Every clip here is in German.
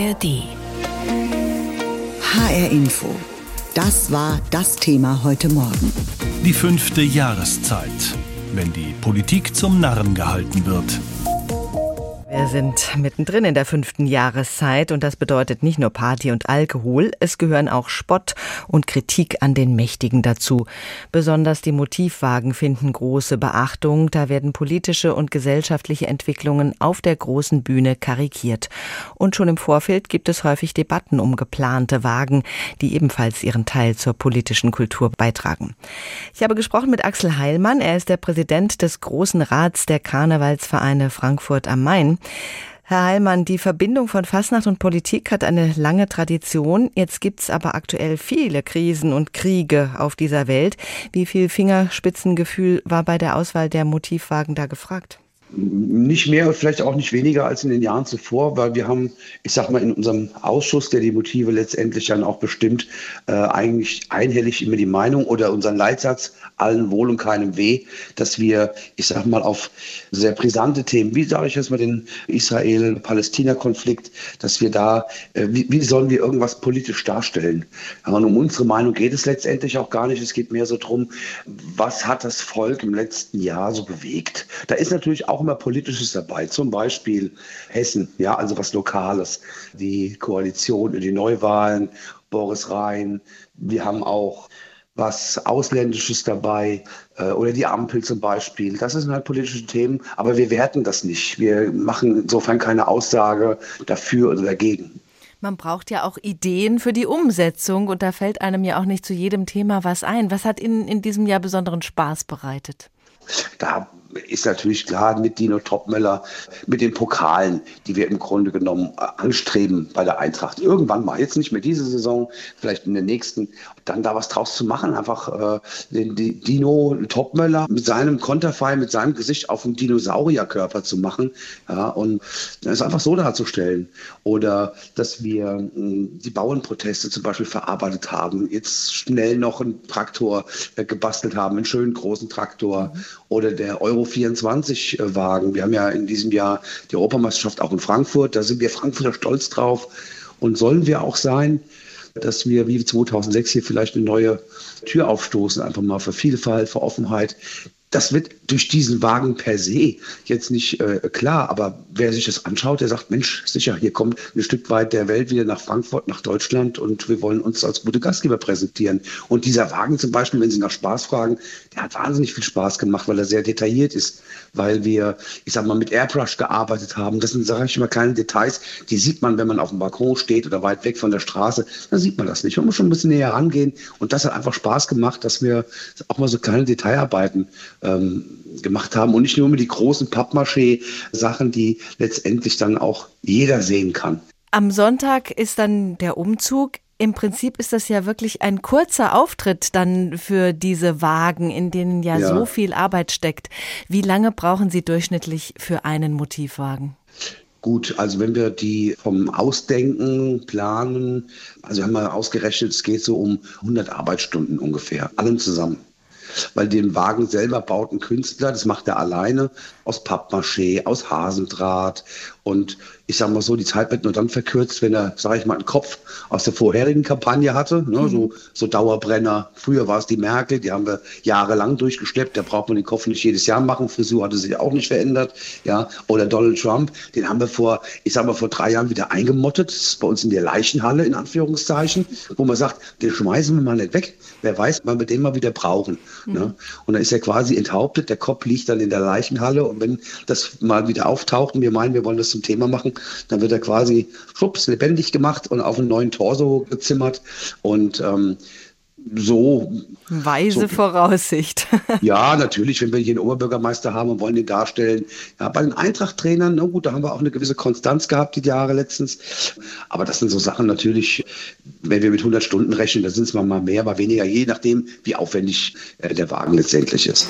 ARD. HR Info. Das war das Thema heute Morgen. Die fünfte Jahreszeit, wenn die Politik zum Narren gehalten wird. Wir sind mittendrin in der fünften Jahreszeit und das bedeutet nicht nur Party und Alkohol, es gehören auch Spott und Kritik an den Mächtigen dazu. Besonders die Motivwagen finden große Beachtung, da werden politische und gesellschaftliche Entwicklungen auf der großen Bühne karikiert. Und schon im Vorfeld gibt es häufig Debatten um geplante Wagen, die ebenfalls ihren Teil zur politischen Kultur beitragen. Ich habe gesprochen mit Axel Heilmann, er ist der Präsident des Großen Rats der Karnevalsvereine Frankfurt am Main. Herr Heilmann, die Verbindung von Fasnacht und Politik hat eine lange Tradition. Jetzt gibt es aber aktuell viele Krisen und Kriege auf dieser Welt. Wie viel Fingerspitzengefühl war bei der Auswahl der Motivwagen da gefragt? Nicht mehr und vielleicht auch nicht weniger als in den Jahren zuvor, weil wir haben, ich sag mal, in unserem Ausschuss, der die Motive letztendlich dann auch bestimmt, äh, eigentlich einhellig immer die Meinung oder unseren Leitsatz, allen Wohl und keinem Weh, dass wir, ich sag mal, auf sehr brisante Themen, wie sage ich jetzt mal den Israel-Palästina-Konflikt, dass wir da, äh, wie, wie, sollen wir irgendwas politisch darstellen? Und um unsere Meinung geht es letztendlich auch gar nicht. Es geht mehr so drum, was hat das Volk im letzten Jahr so bewegt? Da ist natürlich auch immer Politisches dabei, zum Beispiel Hessen, ja, also was Lokales, die Koalition, die Neuwahlen, Boris Rhein. Wir haben auch was Ausländisches dabei äh, oder die Ampel zum Beispiel. Das sind halt politische Themen, aber wir werten das nicht. Wir machen insofern keine Aussage dafür oder dagegen. Man braucht ja auch Ideen für die Umsetzung und da fällt einem ja auch nicht zu jedem Thema was ein. Was hat Ihnen in diesem Jahr besonderen Spaß bereitet? Da ist natürlich klar mit Dino Topmöller, mit den Pokalen, die wir im Grunde genommen äh, anstreben bei der Eintracht. Irgendwann mal, jetzt nicht mehr diese Saison, vielleicht in der nächsten, dann da was draus zu machen. Einfach äh, den, den Dino Topmöller mit seinem Konterfei, mit seinem Gesicht auf einen Dinosaurierkörper zu machen ja, und es einfach so darzustellen. Oder dass wir mh, hm, die Bauernproteste zum Beispiel verarbeitet haben, jetzt schnell noch einen Traktor äh, gebastelt haben, einen schönen großen Traktor. Mhm. Oder der Euro 24 äh, Wagen. Wir haben ja in diesem Jahr die Europameisterschaft auch in Frankfurt. Da sind wir Frankfurter stolz drauf. Und sollen wir auch sein, dass wir wie 2006 hier vielleicht eine neue Tür aufstoßen, einfach mal für Vielfalt, für Offenheit das wird durch diesen Wagen per se jetzt nicht äh, klar, aber wer sich das anschaut, der sagt, Mensch, sicher, hier kommt ein Stück weit der Welt wieder nach Frankfurt, nach Deutschland und wir wollen uns als gute Gastgeber präsentieren. Und dieser Wagen zum Beispiel, wenn Sie nach Spaß fragen, der hat wahnsinnig viel Spaß gemacht, weil er sehr detailliert ist, weil wir, ich sag mal, mit Airbrush gearbeitet haben. Das sind, sage ich mal, kleine Details, die sieht man, wenn man auf dem Balkon steht oder weit weg von der Straße, dann sieht man das nicht. Man muss schon ein bisschen näher rangehen und das hat einfach Spaß gemacht, dass wir auch mal so kleine Detailarbeiten ähm, gemacht haben und nicht nur mit die großen Pappmaché-Sachen, die letztendlich dann auch jeder sehen kann. Am Sonntag ist dann der Umzug. Im Prinzip ist das ja wirklich ein kurzer Auftritt dann für diese Wagen, in denen ja, ja. so viel Arbeit steckt. Wie lange brauchen Sie durchschnittlich für einen Motivwagen? Gut, also wenn wir die vom Ausdenken, Planen, also haben wir ausgerechnet, es geht so um 100 Arbeitsstunden ungefähr, allen zusammen weil den Wagen selber baut ein Künstler, das macht er alleine, aus Pappmaché, aus Hasendraht und ich sage mal so, die Zeit wird nur dann verkürzt, wenn er, sage ich mal, einen Kopf aus der vorherigen Kampagne hatte. Ne? Mhm. So, so Dauerbrenner. Früher war es die Merkel, die haben wir jahrelang durchgeschleppt. Da braucht man den Kopf nicht jedes Jahr machen. Frisur hatte sich auch nicht verändert. Ja, oder Donald Trump, den haben wir vor, ich sage mal, vor drei Jahren wieder eingemottet. Das ist bei uns in der Leichenhalle, in Anführungszeichen, wo man sagt, den schmeißen wir mal nicht weg. Wer weiß, wann wir den mal wieder brauchen. Mhm. Ne? Und dann ist er quasi enthauptet. Der Kopf liegt dann in der Leichenhalle. Und wenn das mal wieder auftaucht und wir meinen, wir wollen das zum Thema machen, dann wird er quasi schubs lebendig gemacht und auf einen neuen Torso gezimmert. Und ähm, so. Weise so, Voraussicht. ja, natürlich, wenn wir hier einen Oberbürgermeister haben und wollen den darstellen. Ja, bei den Eintracht-Trainern, na gut, da haben wir auch eine gewisse Konstanz gehabt die Jahre letztens. Aber das sind so Sachen natürlich, wenn wir mit 100 Stunden rechnen, da sind es mal mehr, mal weniger, je nachdem, wie aufwendig äh, der Wagen letztendlich ist.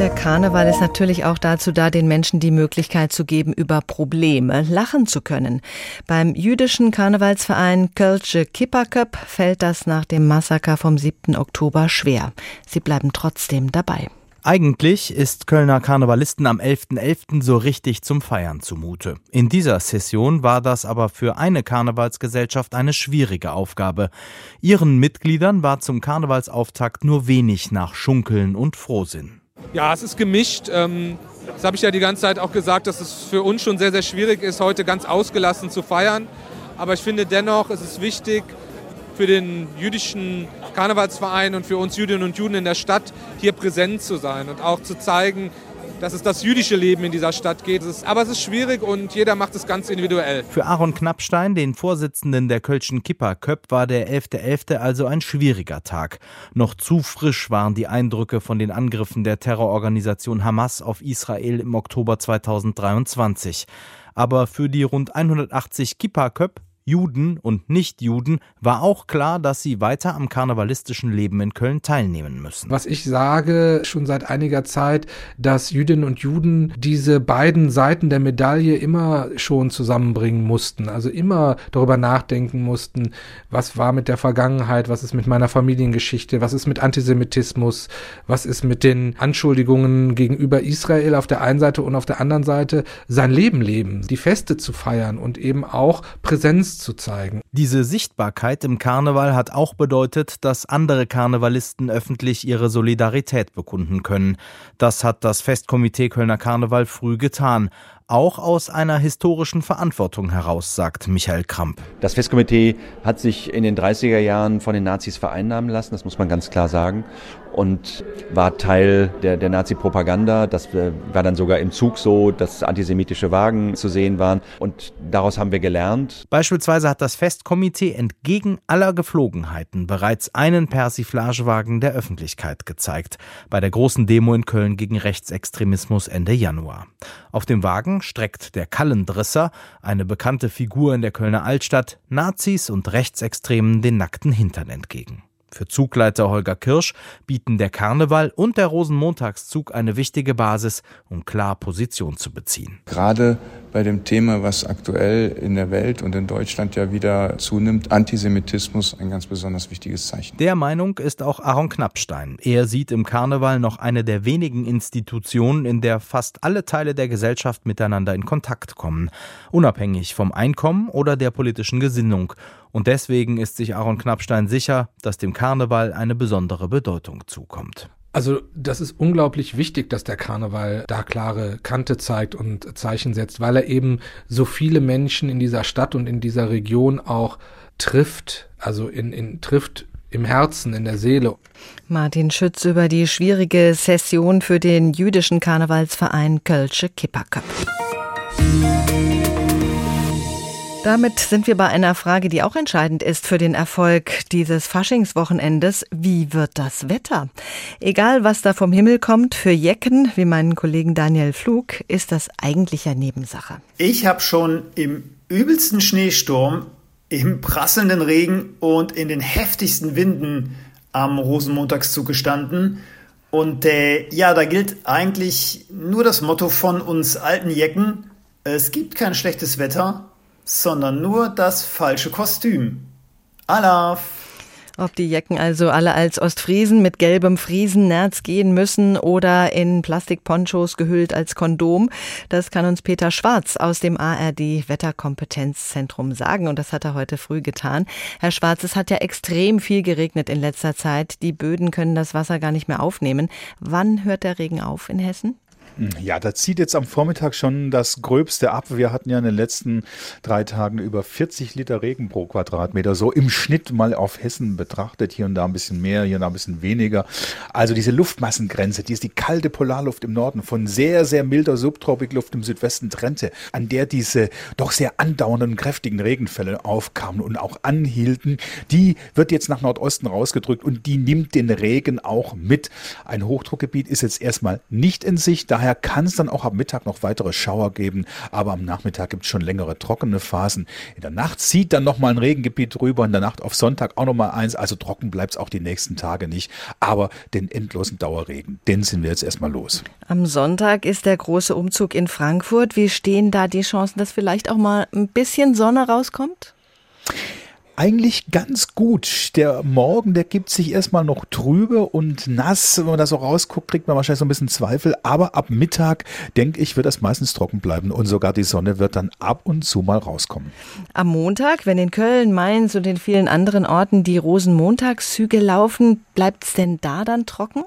Der Karneval ist natürlich auch dazu da, den Menschen die Möglichkeit zu geben, über Probleme lachen zu können. Beim jüdischen Karnevalsverein Kölsche Kipperköp fällt das nach dem Massaker vom 7. Oktober schwer. Sie bleiben trotzdem dabei. Eigentlich ist Kölner Karnevalisten am 11.11. .11. so richtig zum Feiern zumute. In dieser Session war das aber für eine Karnevalsgesellschaft eine schwierige Aufgabe. Ihren Mitgliedern war zum Karnevalsauftakt nur wenig nach Schunkeln und Frohsinn. Ja, es ist gemischt. Ähm, das habe ich ja die ganze Zeit auch gesagt, dass es für uns schon sehr, sehr schwierig ist, heute ganz ausgelassen zu feiern. Aber ich finde dennoch, es ist wichtig, für den jüdischen Karnevalsverein und für uns Jüdinnen und Juden in der Stadt hier präsent zu sein und auch zu zeigen, dass es das jüdische Leben in dieser Stadt geht. aber es ist schwierig und jeder macht es ganz individuell. Für Aaron Knappstein, den Vorsitzenden der Kölschen Kippa Köpp, war der 11.11. .11. also ein schwieriger Tag. Noch zu frisch waren die Eindrücke von den Angriffen der Terrororganisation Hamas auf Israel im Oktober 2023. Aber für die rund 180 Kippa Köpp Juden und Nichtjuden war auch klar, dass sie weiter am karnevalistischen Leben in Köln teilnehmen müssen. Was ich sage schon seit einiger Zeit, dass Jüdinnen und Juden diese beiden Seiten der Medaille immer schon zusammenbringen mussten, also immer darüber nachdenken mussten, was war mit der Vergangenheit, was ist mit meiner Familiengeschichte, was ist mit Antisemitismus, was ist mit den Anschuldigungen gegenüber Israel auf der einen Seite und auf der anderen Seite sein Leben leben, die Feste zu feiern und eben auch Präsenz Präsenz zu zeigen. Diese Sichtbarkeit im Karneval hat auch bedeutet, dass andere Karnevalisten öffentlich ihre Solidarität bekunden können. Das hat das Festkomitee Kölner Karneval früh getan auch aus einer historischen Verantwortung heraus, sagt Michael Kramp. Das Festkomitee hat sich in den 30er Jahren von den Nazis vereinnahmen lassen, das muss man ganz klar sagen und war Teil der, der Nazi-Propaganda. Das äh, war dann sogar im Zug so, dass antisemitische Wagen zu sehen waren. Und daraus haben wir gelernt. Beispielsweise hat das Festkomitee entgegen aller Geflogenheiten bereits einen Persiflagewagen der Öffentlichkeit gezeigt. Bei der großen Demo in Köln gegen Rechtsextremismus Ende Januar. Auf dem Wagen streckt der Kallendrisser, eine bekannte Figur in der Kölner Altstadt, Nazis und Rechtsextremen den nackten Hintern entgegen. Für Zugleiter Holger Kirsch bieten der Karneval und der Rosenmontagszug eine wichtige Basis, um klar Position zu beziehen. Gerade bei dem Thema, was aktuell in der Welt und in Deutschland ja wieder zunimmt, Antisemitismus ein ganz besonders wichtiges Zeichen. Der Meinung ist auch Aaron Knappstein. Er sieht im Karneval noch eine der wenigen Institutionen, in der fast alle Teile der Gesellschaft miteinander in Kontakt kommen, unabhängig vom Einkommen oder der politischen Gesinnung. Und deswegen ist sich Aaron Knappstein sicher, dass dem Karneval eine besondere Bedeutung zukommt. Also das ist unglaublich wichtig, dass der Karneval da klare Kante zeigt und Zeichen setzt, weil er eben so viele Menschen in dieser Stadt und in dieser Region auch trifft, also in, in trifft im Herzen, in der Seele. Martin Schütz über die schwierige Session für den jüdischen Karnevalsverein Kölsche Kipperköp. Damit sind wir bei einer Frage, die auch entscheidend ist für den Erfolg dieses Faschingswochenendes. Wie wird das Wetter? Egal, was da vom Himmel kommt, für Jecken, wie meinen Kollegen Daniel Flug, ist das eigentlich ja Nebensache. Ich habe schon im übelsten Schneesturm, im prasselnden Regen und in den heftigsten Winden am Rosenmontagszug gestanden. Und äh, ja, da gilt eigentlich nur das Motto von uns alten Jecken. Es gibt kein schlechtes Wetter, sondern nur das falsche Kostüm. Alaf! Ob die Jecken also alle als Ostfriesen mit gelbem Friesennerz gehen müssen oder in Plastikponchos gehüllt als Kondom, das kann uns Peter Schwarz aus dem ARD Wetterkompetenzzentrum sagen und das hat er heute früh getan. Herr Schwarz, es hat ja extrem viel geregnet in letzter Zeit. Die Böden können das Wasser gar nicht mehr aufnehmen. Wann hört der Regen auf in Hessen? Ja, da zieht jetzt am Vormittag schon das Gröbste ab. Wir hatten ja in den letzten drei Tagen über 40 Liter Regen pro Quadratmeter, so im Schnitt mal auf Hessen betrachtet. Hier und da ein bisschen mehr, hier und da ein bisschen weniger. Also diese Luftmassengrenze, die ist die kalte Polarluft im Norden von sehr, sehr milder Subtropikluft im Südwesten trennte, an der diese doch sehr andauernden, kräftigen Regenfälle aufkamen und auch anhielten, die wird jetzt nach Nordosten rausgedrückt und die nimmt den Regen auch mit. Ein Hochdruckgebiet ist jetzt erstmal nicht in Sicht, daher kann es dann auch am Mittag noch weitere Schauer geben, aber am Nachmittag gibt es schon längere trockene Phasen. In der Nacht zieht dann nochmal ein Regengebiet drüber, in der Nacht auf Sonntag auch nochmal eins, also trocken bleibt es auch die nächsten Tage nicht, aber den endlosen Dauerregen, den sind wir jetzt erstmal los. Am Sonntag ist der große Umzug in Frankfurt. Wie stehen da die Chancen, dass vielleicht auch mal ein bisschen Sonne rauskommt? Eigentlich ganz gut. Der Morgen, der gibt sich erstmal noch trübe und nass. Wenn man da so rausguckt, kriegt man wahrscheinlich so ein bisschen Zweifel. Aber ab Mittag, denke ich, wird das meistens trocken bleiben und sogar die Sonne wird dann ab und zu mal rauskommen. Am Montag, wenn in Köln, Mainz und in vielen anderen Orten die Rosenmontagszüge laufen, bleibt es denn da dann trocken?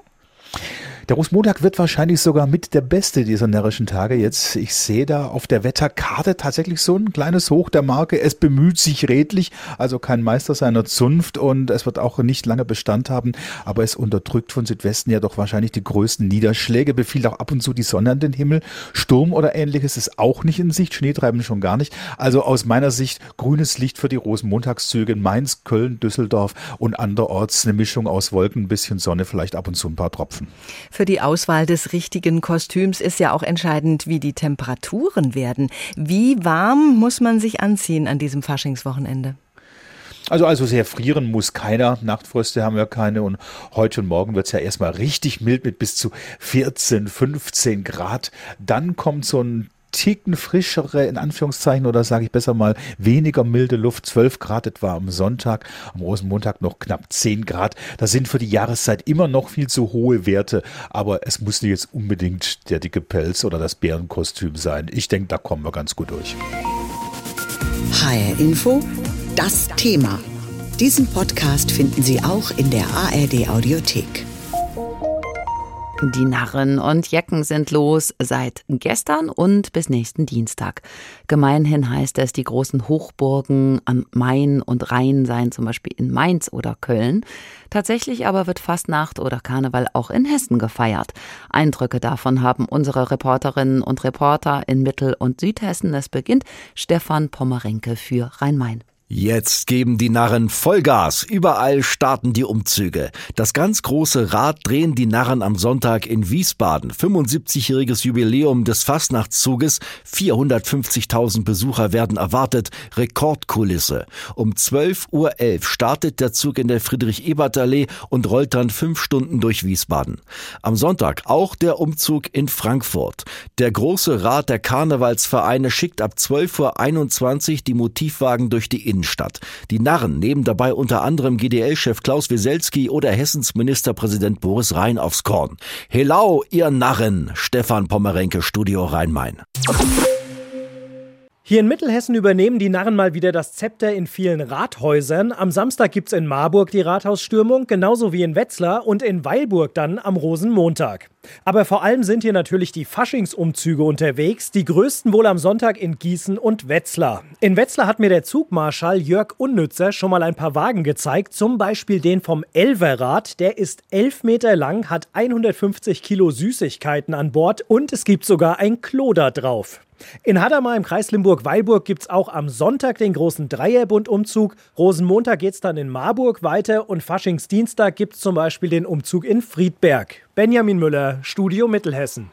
Der Rosenmontag wird wahrscheinlich sogar mit der beste dieser närrischen Tage jetzt. Ich sehe da auf der Wetterkarte tatsächlich so ein kleines Hoch der Marke. Es bemüht sich redlich, also kein Meister seiner Zunft und es wird auch nicht lange Bestand haben, aber es unterdrückt von Südwesten ja doch wahrscheinlich die größten Niederschläge, befiehlt auch ab und zu die Sonne an den Himmel. Sturm oder ähnliches ist auch nicht in Sicht, Schneetreiben schon gar nicht. Also aus meiner Sicht grünes Licht für die Rosenmontagszüge in Mainz, Köln, Düsseldorf und anderorts eine Mischung aus Wolken, ein bisschen Sonne, vielleicht ab und zu ein paar Tropfen. Für die Auswahl des richtigen Kostüms ist ja auch entscheidend, wie die Temperaturen werden. Wie warm muss man sich anziehen an diesem Faschingswochenende? Also, also sehr frieren muss keiner. Nachtfröste haben wir keine. Und heute und morgen wird es ja erstmal richtig mild mit bis zu 14, 15 Grad. Dann kommt so ein Ticken frischere, in Anführungszeichen, oder sage ich besser mal, weniger milde Luft, 12 Grad etwa am Sonntag, am Rosenmontag noch knapp 10 Grad. Das sind für die Jahreszeit immer noch viel zu hohe Werte, aber es muss nicht jetzt unbedingt der dicke Pelz oder das Bärenkostüm sein. Ich denke, da kommen wir ganz gut durch. HR Info, das Thema. Diesen Podcast finden Sie auch in der ARD Audiothek. Die Narren und Jecken sind los seit gestern und bis nächsten Dienstag. Gemeinhin heißt es, die großen Hochburgen am Main und Rhein seien zum Beispiel in Mainz oder Köln. Tatsächlich aber wird Fastnacht oder Karneval auch in Hessen gefeiert. Eindrücke davon haben unsere Reporterinnen und Reporter in Mittel- und Südhessen. Es beginnt Stefan Pommerenke für Rhein-Main. Jetzt geben die Narren Vollgas. Überall starten die Umzüge. Das ganz große Rad drehen die Narren am Sonntag in Wiesbaden. 75-jähriges Jubiläum des Fastnachtszuges. 450.000 Besucher werden erwartet. Rekordkulisse. Um 12.11 Uhr startet der Zug in der Friedrich-Ebert-Allee und rollt dann fünf Stunden durch Wiesbaden. Am Sonntag auch der Umzug in Frankfurt. Der große Rat der Karnevalsvereine schickt ab 12.21 Uhr die Motivwagen durch die Innenstadt. Die Narren nehmen dabei unter anderem GDL-Chef Klaus Wieselski oder Hessens Ministerpräsident Boris Rhein aufs Korn. Hello, ihr Narren! Stefan Pommerenke, Studio Rhein-Main. Hier in Mittelhessen übernehmen die Narren mal wieder das Zepter in vielen Rathäusern. Am Samstag gibt's in Marburg die Rathausstürmung, genauso wie in Wetzlar und in Weilburg dann am Rosenmontag. Aber vor allem sind hier natürlich die Faschingsumzüge unterwegs, die größten wohl am Sonntag in Gießen und Wetzlar. In Wetzlar hat mir der Zugmarschall Jörg Unnützer schon mal ein paar Wagen gezeigt, zum Beispiel den vom Elverrad. Der ist elf Meter lang, hat 150 Kilo Süßigkeiten an Bord und es gibt sogar ein Klo da drauf. In Hadamar im Kreis Limburg-Weilburg gibt es auch am Sonntag den großen Dreierbund-Umzug. Rosenmontag geht es dann in Marburg weiter und Faschingsdienstag gibt es zum Beispiel den Umzug in Friedberg. Benjamin Müller, Studio Mittelhessen.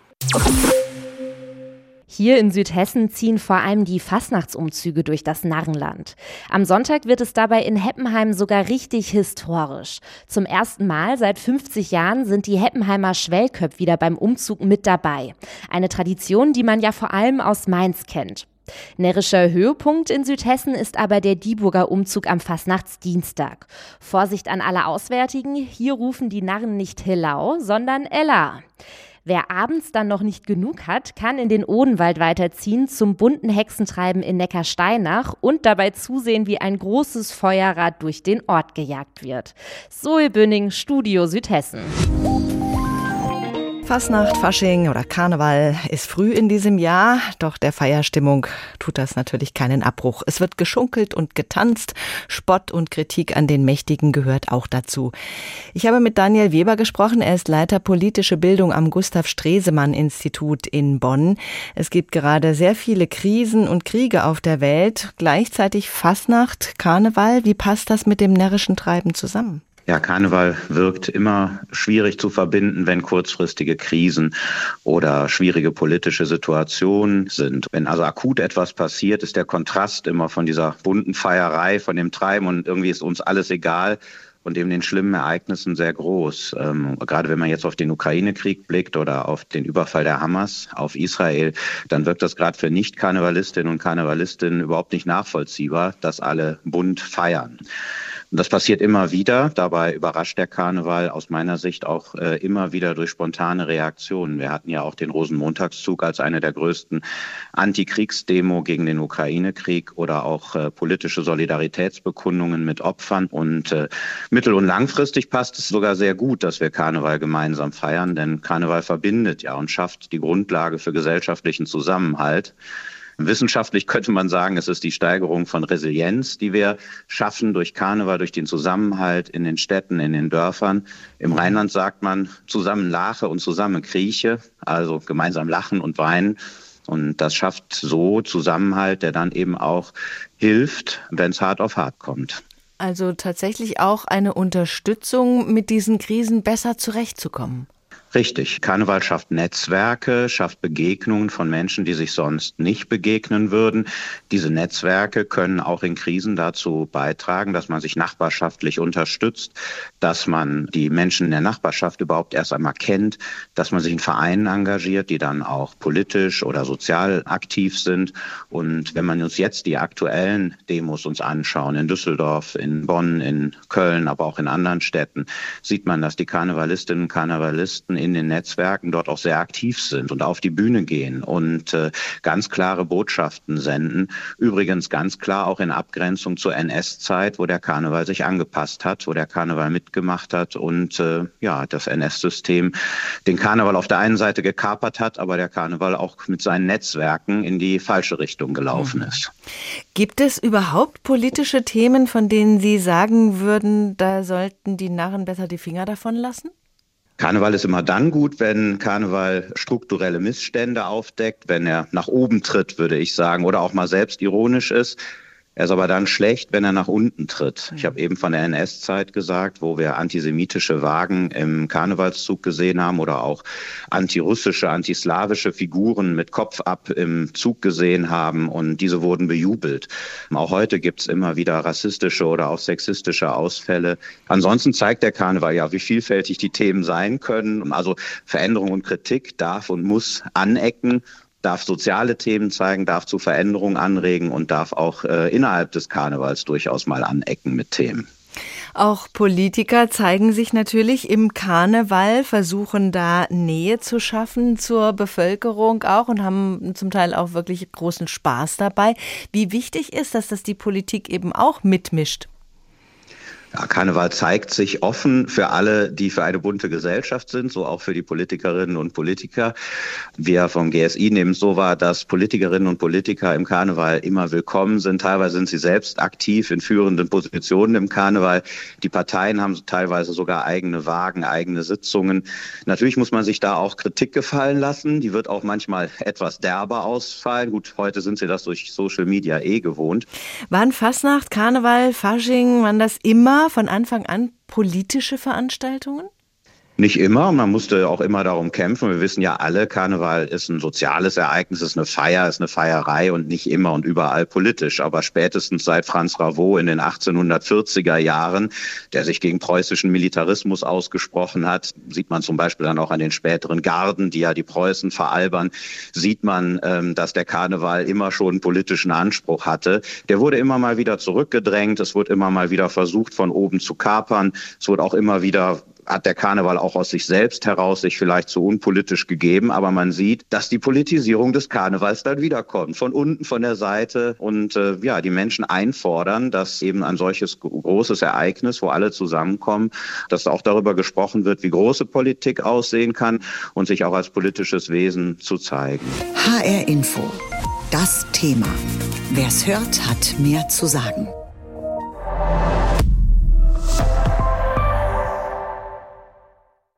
Hier in Südhessen ziehen vor allem die Fastnachtsumzüge durch das Narrenland. Am Sonntag wird es dabei in Heppenheim sogar richtig historisch. Zum ersten Mal seit 50 Jahren sind die Heppenheimer Schwellköpf wieder beim Umzug mit dabei. Eine Tradition, die man ja vor allem aus Mainz kennt. Närrischer Höhepunkt in Südhessen ist aber der Dieburger Umzug am Fastnachtsdienstag. Vorsicht an alle Auswärtigen, hier rufen die Narren nicht Hillau, sondern Ella. Wer abends dann noch nicht genug hat, kann in den Odenwald weiterziehen zum bunten Hexentreiben in Neckarsteinach und dabei zusehen, wie ein großes Feuerrad durch den Ort gejagt wird. Zoe Bünning, Studio Südhessen. Fasnacht, Fasching oder Karneval ist früh in diesem Jahr, doch der Feierstimmung tut das natürlich keinen Abbruch. Es wird geschunkelt und getanzt, Spott und Kritik an den Mächtigen gehört auch dazu. Ich habe mit Daniel Weber gesprochen, er ist Leiter politische Bildung am Gustav Stresemann Institut in Bonn. Es gibt gerade sehr viele Krisen und Kriege auf der Welt, gleichzeitig Fasnacht, Karneval, wie passt das mit dem närrischen Treiben zusammen? Ja, Karneval wirkt immer schwierig zu verbinden, wenn kurzfristige Krisen oder schwierige politische Situationen sind. Wenn also akut etwas passiert, ist der Kontrast immer von dieser bunten Feierei, von dem Treiben und irgendwie ist uns alles egal und eben den schlimmen Ereignissen sehr groß. Ähm, gerade wenn man jetzt auf den Ukraine-Krieg blickt oder auf den Überfall der Hamas auf Israel, dann wirkt das gerade für Nicht-Karnevalistinnen und Karnevalistinnen überhaupt nicht nachvollziehbar, dass alle bunt feiern. Das passiert immer wieder. Dabei überrascht der Karneval aus meiner Sicht auch äh, immer wieder durch spontane Reaktionen. Wir hatten ja auch den Rosenmontagszug als eine der größten Antikriegsdemo gegen den Ukraine-Krieg oder auch äh, politische Solidaritätsbekundungen mit Opfern. Und äh, mittel- und langfristig passt es sogar sehr gut, dass wir Karneval gemeinsam feiern, denn Karneval verbindet ja und schafft die Grundlage für gesellschaftlichen Zusammenhalt. Wissenschaftlich könnte man sagen, es ist die Steigerung von Resilienz, die wir schaffen durch Karneval, durch den Zusammenhalt in den Städten, in den Dörfern. Im Rheinland sagt man zusammen lache und zusammen krieche, also gemeinsam lachen und weinen. Und das schafft so Zusammenhalt, der dann eben auch hilft, wenn es hart auf hart kommt. Also tatsächlich auch eine Unterstützung, mit diesen Krisen besser zurechtzukommen. Richtig. Karneval schafft Netzwerke, schafft Begegnungen von Menschen, die sich sonst nicht begegnen würden. Diese Netzwerke können auch in Krisen dazu beitragen, dass man sich nachbarschaftlich unterstützt, dass man die Menschen in der Nachbarschaft überhaupt erst einmal kennt, dass man sich in Vereinen engagiert, die dann auch politisch oder sozial aktiv sind. Und wenn man uns jetzt die aktuellen Demos uns anschauen, in Düsseldorf, in Bonn, in Köln, aber auch in anderen Städten, sieht man, dass die Karnevalistinnen und Karnevalisten in den Netzwerken dort auch sehr aktiv sind und auf die Bühne gehen und äh, ganz klare Botschaften senden. Übrigens ganz klar auch in Abgrenzung zur NS-Zeit, wo der Karneval sich angepasst hat, wo der Karneval mitgemacht hat und äh, ja, das NS-System den Karneval auf der einen Seite gekapert hat, aber der Karneval auch mit seinen Netzwerken in die falsche Richtung gelaufen mhm. ist. Gibt es überhaupt politische Themen, von denen Sie sagen würden, da sollten die Narren besser die Finger davon lassen? Karneval ist immer dann gut, wenn Karneval strukturelle Missstände aufdeckt, wenn er nach oben tritt, würde ich sagen, oder auch mal selbstironisch ist. Er ist aber dann schlecht, wenn er nach unten tritt. Ich habe eben von der NS-Zeit gesagt, wo wir antisemitische Wagen im Karnevalszug gesehen haben oder auch antirussische, antislawische Figuren mit Kopf ab im Zug gesehen haben und diese wurden bejubelt. Auch heute gibt es immer wieder rassistische oder auch sexistische Ausfälle. Ansonsten zeigt der Karneval ja, wie vielfältig die Themen sein können. Also Veränderung und Kritik darf und muss anecken darf soziale Themen zeigen, darf zu Veränderungen anregen und darf auch äh, innerhalb des Karnevals durchaus mal anecken mit Themen. Auch Politiker zeigen sich natürlich im Karneval, versuchen da Nähe zu schaffen zur Bevölkerung auch und haben zum Teil auch wirklich großen Spaß dabei. Wie wichtig ist das, dass die Politik eben auch mitmischt? Ja, Karneval zeigt sich offen für alle, die für eine bunte Gesellschaft sind, so auch für die Politikerinnen und Politiker. Wir vom GSI nehmen es so wahr, dass Politikerinnen und Politiker im Karneval immer willkommen sind. Teilweise sind sie selbst aktiv in führenden Positionen im Karneval. Die Parteien haben teilweise sogar eigene Wagen, eigene Sitzungen. Natürlich muss man sich da auch Kritik gefallen lassen. Die wird auch manchmal etwas derber ausfallen. Gut, heute sind sie das durch Social Media eh gewohnt. Waren Fastnacht, Karneval, Fasching, waren das immer von Anfang an politische Veranstaltungen? Nicht immer, man musste auch immer darum kämpfen. Wir wissen ja alle, Karneval ist ein soziales Ereignis, ist eine Feier, ist eine Feierei und nicht immer und überall politisch. Aber spätestens seit Franz Ravot in den 1840er Jahren, der sich gegen preußischen Militarismus ausgesprochen hat, sieht man zum Beispiel dann auch an den späteren Garden, die ja die Preußen veralbern, sieht man, ähm, dass der Karneval immer schon politischen Anspruch hatte. Der wurde immer mal wieder zurückgedrängt, es wurde immer mal wieder versucht, von oben zu kapern. Es wurde auch immer wieder hat der Karneval auch aus sich selbst heraus sich vielleicht zu unpolitisch gegeben, aber man sieht, dass die Politisierung des Karnevals dann wiederkommt, von unten, von der Seite und äh, ja, die Menschen einfordern, dass eben ein solches großes Ereignis, wo alle zusammenkommen, dass auch darüber gesprochen wird, wie große Politik aussehen kann und sich auch als politisches Wesen zu zeigen. HR Info. Das Thema. Wer es hört, hat mehr zu sagen.